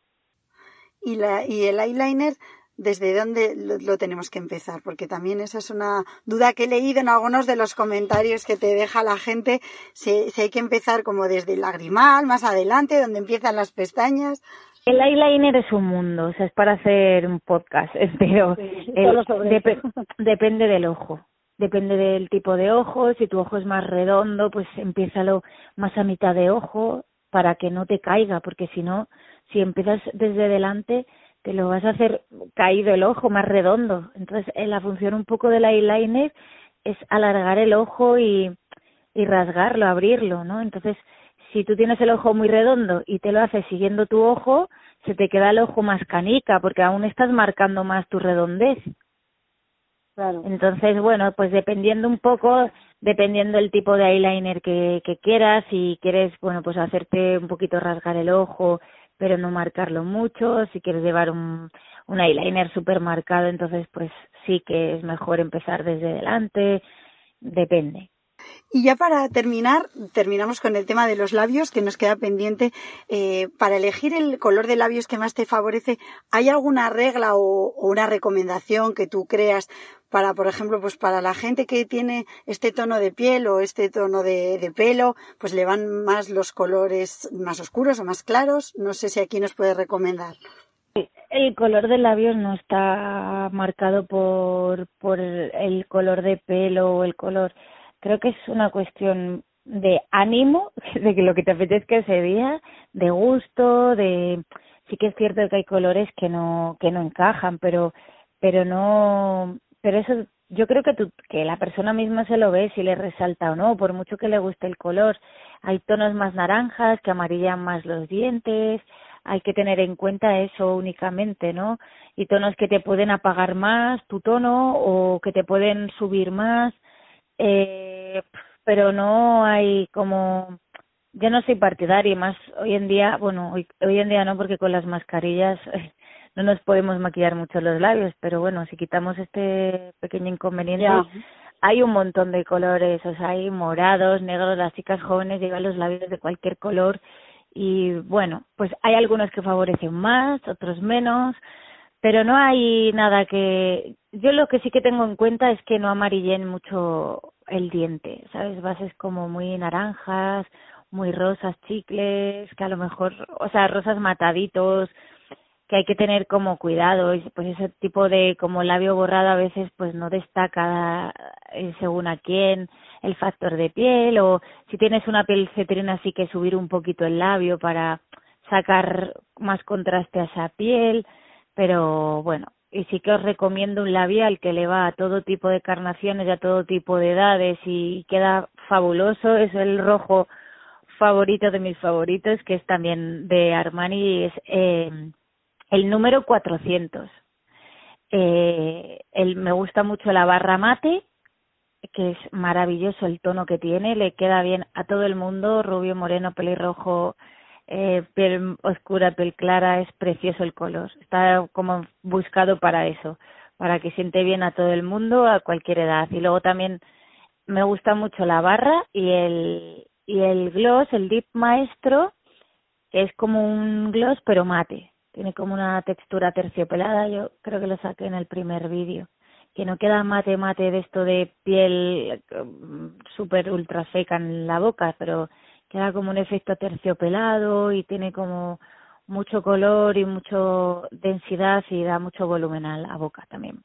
y, la, y el eyeliner, ¿desde dónde lo, tenemos que empezar? Porque también esa es una duda que he leído en algunos de los comentarios que te deja la gente, si, si hay que empezar como desde el lagrimal, más adelante, donde empiezan las pestañas. El eyeliner es un mundo, o sea, es para hacer un podcast pero depende del ojo. Depende del tipo de ojo, si tu ojo es más redondo, pues empiézalo más a mitad de ojo para que no te caiga, porque si no, si empiezas desde delante, te lo vas a hacer caído el ojo, más redondo. Entonces, eh, la función un poco del eyeliner es alargar el ojo y, y rasgarlo, abrirlo, ¿no? Entonces, si tú tienes el ojo muy redondo y te lo haces siguiendo tu ojo, se te queda el ojo más canica, porque aún estás marcando más tu redondez. Claro. Entonces, bueno, pues dependiendo un poco, dependiendo el tipo de eyeliner que, que quieras, si quieres, bueno, pues hacerte un poquito rasgar el ojo, pero no marcarlo mucho. Si quieres llevar un, un eyeliner súper marcado, entonces pues sí que es mejor empezar desde delante. Depende. Y ya para terminar, terminamos con el tema de los labios, que nos queda pendiente. Eh, para elegir el color de labios que más te favorece, ¿hay alguna regla o, una recomendación que tú creas para, por ejemplo, pues para la gente que tiene este tono de piel o este tono de, de pelo, pues le van más los colores más oscuros o más claros? No sé si aquí nos puede recomendar. El color de labios no está marcado por, por el color de pelo o el color creo que es una cuestión de ánimo, de que lo que te apetezca ese día, de gusto, de sí que es cierto que hay colores que no que no encajan, pero pero no, pero eso yo creo que tú, que la persona misma se lo ve si le resalta o no, por mucho que le guste el color. Hay tonos más naranjas que amarillan más los dientes, hay que tener en cuenta eso únicamente, ¿no? Y tonos que te pueden apagar más tu tono o que te pueden subir más eh, pero no hay como yo no soy partidaria más hoy en día bueno hoy, hoy en día no porque con las mascarillas no nos podemos maquillar mucho los labios pero bueno si quitamos este pequeño inconveniente hay un montón de colores o sea hay morados negros las chicas jóvenes llevan los labios de cualquier color y bueno pues hay algunos que favorecen más otros menos pero no hay nada que yo lo que sí que tengo en cuenta es que no amarillen mucho el diente sabes bases como muy naranjas muy rosas chicles que a lo mejor o sea rosas mataditos que hay que tener como cuidado y pues ese tipo de como labio borrado a veces pues no destaca eh, según a quién el factor de piel o si tienes una piel cetrina sí que subir un poquito el labio para sacar más contraste a esa piel pero bueno, y sí que os recomiendo un labial que le va a todo tipo de carnaciones y a todo tipo de edades y queda fabuloso, es el rojo favorito de mis favoritos, que es también de Armani, es eh, el número 400. Eh, el, me gusta mucho la barra mate, que es maravilloso el tono que tiene, le queda bien a todo el mundo, rubio, moreno, pelirrojo, eh, piel oscura, piel clara, es precioso el color. Está como buscado para eso, para que siente bien a todo el mundo a cualquier edad. Y luego también me gusta mucho la barra y el y el gloss, el dip maestro, que es como un gloss pero mate. Tiene como una textura terciopelada, yo creo que lo saqué en el primer vídeo. Que no queda mate mate de esto de piel mm, súper ultra seca en la boca, pero queda como un efecto terciopelado y tiene como mucho color y mucho densidad y da mucho volumen a la boca también.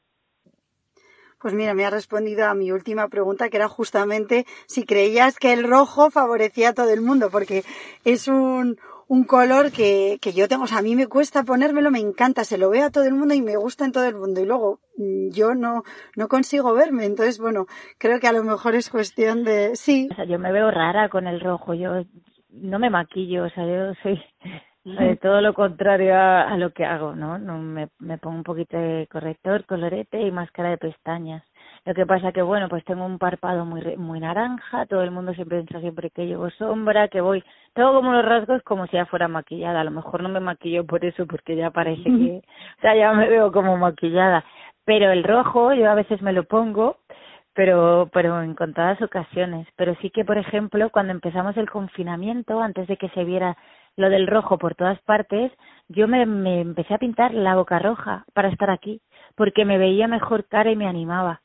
Pues mira, me ha respondido a mi última pregunta, que era justamente si creías que el rojo favorecía a todo el mundo, porque es un, un color que, que yo tengo, o sea, a mí me cuesta ponérmelo, me encanta, se lo veo a todo el mundo y me gusta en todo el mundo y luego mm, yo no, no consigo verme, entonces bueno, creo que a lo mejor es cuestión de, sí. O sea, yo me veo rara con el rojo, yo no me maquillo, o sea, yo soy de todo lo contrario a, a, lo que hago, ¿no? no me, me pongo un poquito de corrector, colorete y máscara de pestañas. Lo que pasa que, bueno, pues tengo un párpado muy muy naranja, todo el mundo siempre piensa siempre que llevo sombra, que voy, tengo como los rasgos como si ya fuera maquillada, a lo mejor no me maquillo por eso, porque ya parece que, o sea, ya me veo como maquillada, pero el rojo yo a veces me lo pongo, pero pero en contadas ocasiones, pero sí que, por ejemplo, cuando empezamos el confinamiento, antes de que se viera lo del rojo por todas partes, yo me, me empecé a pintar la boca roja para estar aquí, porque me veía mejor cara y me animaba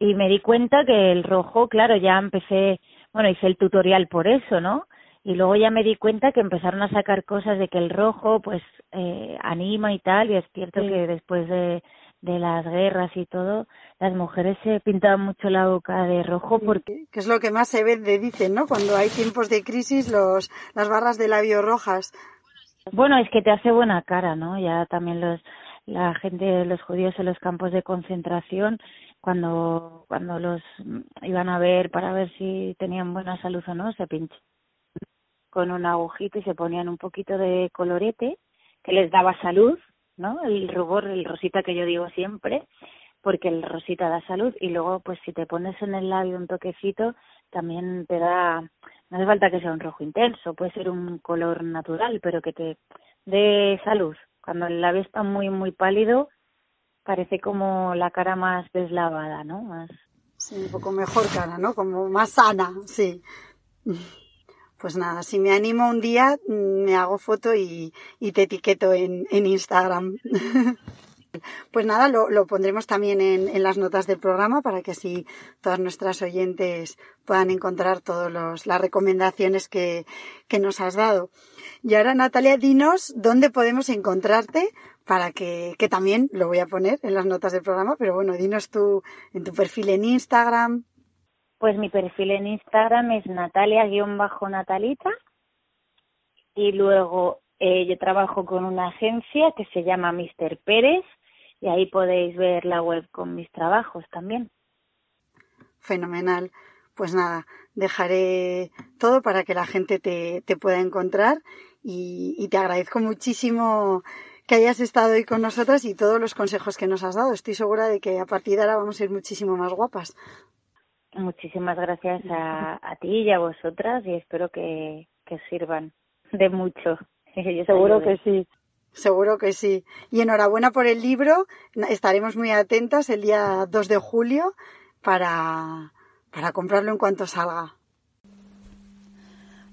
y me di cuenta que el rojo, claro, ya empecé, bueno, hice el tutorial por eso, ¿no? Y luego ya me di cuenta que empezaron a sacar cosas de que el rojo, pues, eh, anima y tal, y es cierto que después de, de las guerras y todo, las mujeres se pintaban mucho la boca de rojo porque... Que es lo que más se vende, dicen, ¿no? Cuando hay tiempos de crisis, los, las barras de labio rojas. Bueno, es que te hace buena cara, ¿no? Ya también los, la gente, los judíos en los campos de concentración, cuando, cuando los iban a ver para ver si tenían buena salud o no, se pinchaban con un agujito y se ponían un poquito de colorete que les daba salud, ¿no? El rubor, el rosita que yo digo siempre, porque el rosita da salud y luego pues si te pones en el labio un toquecito también te da, no hace falta que sea un rojo intenso, puede ser un color natural, pero que te dé salud. Cuando el labio está muy muy pálido, parece como la cara más deslavada, ¿no? Más Sí, un poco mejor cara, ¿no? Como más sana, sí. Pues nada, si me animo un día, mm, me hago foto y, te etiqueto en, en Instagram. Pues nada, lo, lo pondremos también en, en, las notas del programa para que así todas nuestras oyentes puedan encontrar todas las recomendaciones que, que nos has dado. Y ahora, Natalia, dinos dónde podemos encontrarte para que, que también lo voy a poner en las notas del programa, pero bueno, dinos tú en tu perfil en Instagram. Pues mi perfil en Instagram es natalia-natalita y luego eh, yo trabajo con una agencia que se llama Mr. Pérez y ahí podéis ver la web con mis trabajos también. Fenomenal. Pues nada, dejaré todo para que la gente te, te pueda encontrar y, y te agradezco muchísimo que hayas estado hoy con nosotras y todos los consejos que nos has dado. Estoy segura de que a partir de ahora vamos a ir muchísimo más guapas. Muchísimas gracias a, a ti y a vosotras y espero que, que sirvan de mucho. Yo Seguro que sí. Seguro que sí. Y enhorabuena por el libro. Estaremos muy atentas el día 2 de julio para, para comprarlo en cuanto salga.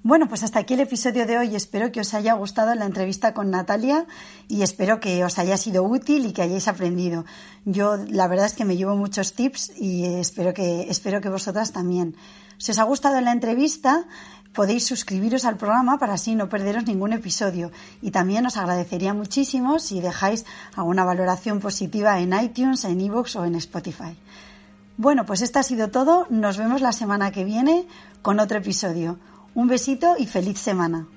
Bueno, pues hasta aquí el episodio de hoy. Espero que os haya gustado la entrevista con Natalia y espero que os haya sido útil y que hayáis aprendido. Yo la verdad es que me llevo muchos tips y espero que, espero que vosotras también. Si os ha gustado la entrevista, podéis suscribiros al programa para así no perderos ningún episodio. Y también os agradecería muchísimo si dejáis alguna valoración positiva en iTunes, en iVoox o en Spotify. Bueno, pues esto ha sido todo. Nos vemos la semana que viene con otro episodio. Un besito y feliz semana.